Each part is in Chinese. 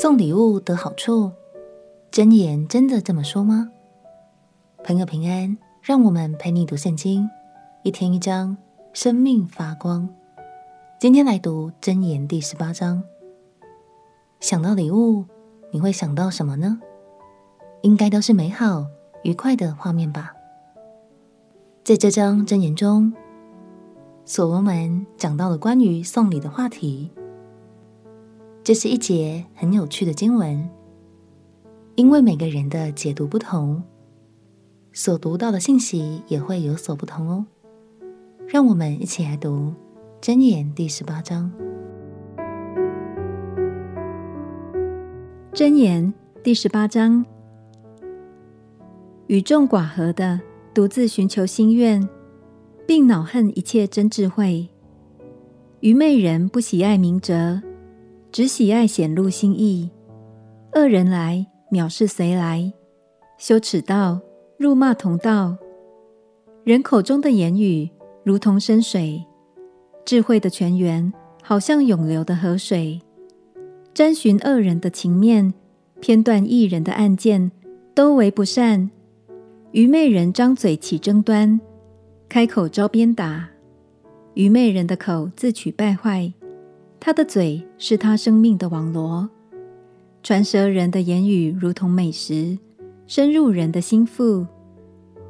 送礼物得好处，箴言真的这么说吗？朋友平安，让我们陪你读圣经，一天一章，生命发光。今天来读箴言第十八章。想到礼物，你会想到什么呢？应该都是美好、愉快的画面吧。在这章箴言中，所罗门讲到了关于送礼的话题。这是一节很有趣的经文，因为每个人的解读不同，所读到的信息也会有所不同哦。让我们一起来读箴言第十八章。箴言第十八章：与众寡合的，独自寻求心愿，并恼恨一切真智慧。愚昧人不喜爱明哲。只喜爱显露心意，恶人来，藐视随来，羞耻道，辱骂同道。人口中的言语如同深水，智慧的泉源好像涌流的河水。沾寻恶人的情面，偏断义人的案件，都为不善。愚昧人张嘴起争端，开口招鞭打。愚昧人的口自取败坏。他的嘴是他生命的网罗，传舌人的言语如同美食，深入人的心腹。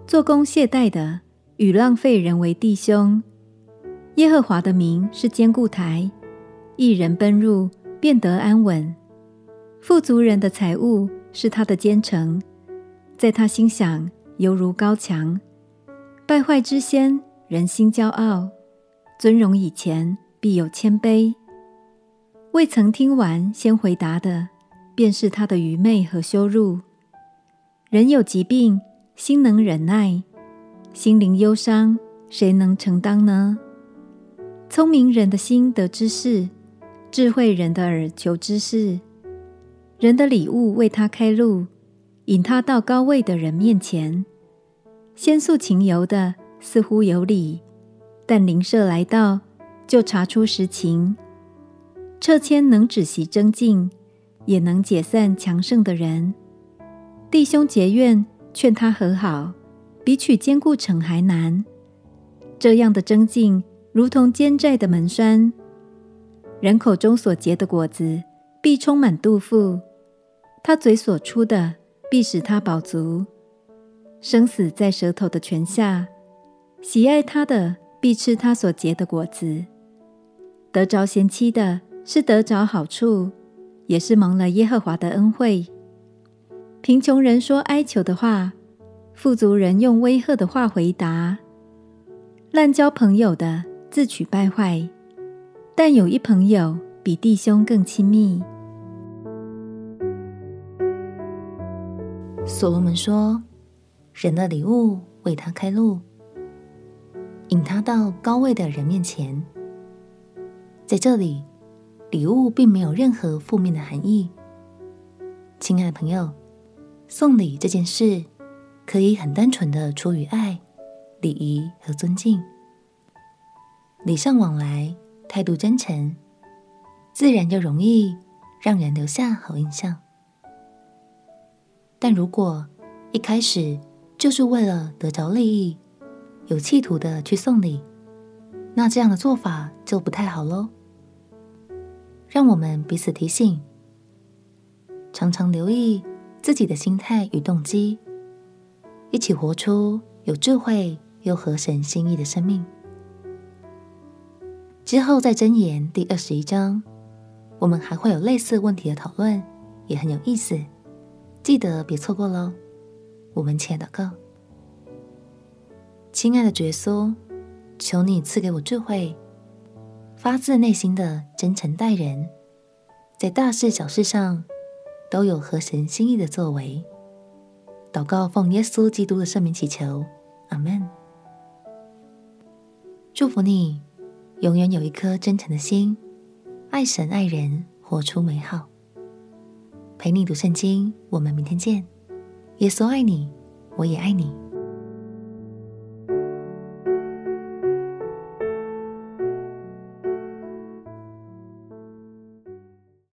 做工懈怠的与浪费人为弟兄。耶和华的名是坚固台，一人奔入便得安稳。富足人的财物是他的坚城，在他心想犹如高墙。败坏之先，人心骄傲；尊荣以前，必有谦卑。未曾听完先回答的，便是他的愚昧和羞辱。人有疾病，心能忍耐；心灵忧伤，谁能承担呢？聪明人的心得知识，智慧人的耳求知识。人的礼物为他开路，引他到高位的人面前。先诉情由的似乎有理，但邻舍来到，就查出实情。撤迁能止息争竞，也能解散强盛的人。弟兄结怨，劝他和好，比取坚固城还难。这样的争竞，如同坚寨的门闩。人口中所结的果子，必充满肚腹；他嘴所出的，必使他饱足。生死在舌头的泉下，喜爱他的，必吃他所结的果子。得着贤妻的，是得着好处，也是蒙了耶和华的恩惠。贫穷人说哀求的话，富足人用威吓的话回答。滥交朋友的自取败坏，但有一朋友比弟兄更亲密。所罗门说：“人的礼物为他开路，引他到高位的人面前。”在这里。礼物并没有任何负面的含义。亲爱的朋友，送礼这件事可以很单纯的出于爱、礼仪和尊敬，礼尚往来，态度真诚，自然就容易让人留下好印象。但如果一开始就是为了得着利益，有企图的去送礼，那这样的做法就不太好喽。让我们彼此提醒，常常留意自己的心态与动机，一起活出有智慧又合神心意的生命。之后在箴言第二十一章，我们还会有类似问题的讨论，也很有意思，记得别错过喽。我们且祷告，亲爱的耶稣，求你赐给我智慧。发自内心的真诚待人，在大事小事上都有合神心意的作为。祷告奉耶稣基督的圣名祈求，阿门。祝福你，永远有一颗真诚的心，爱神爱人，活出美好。陪你读圣经，我们明天见。耶稣爱你，我也爱你。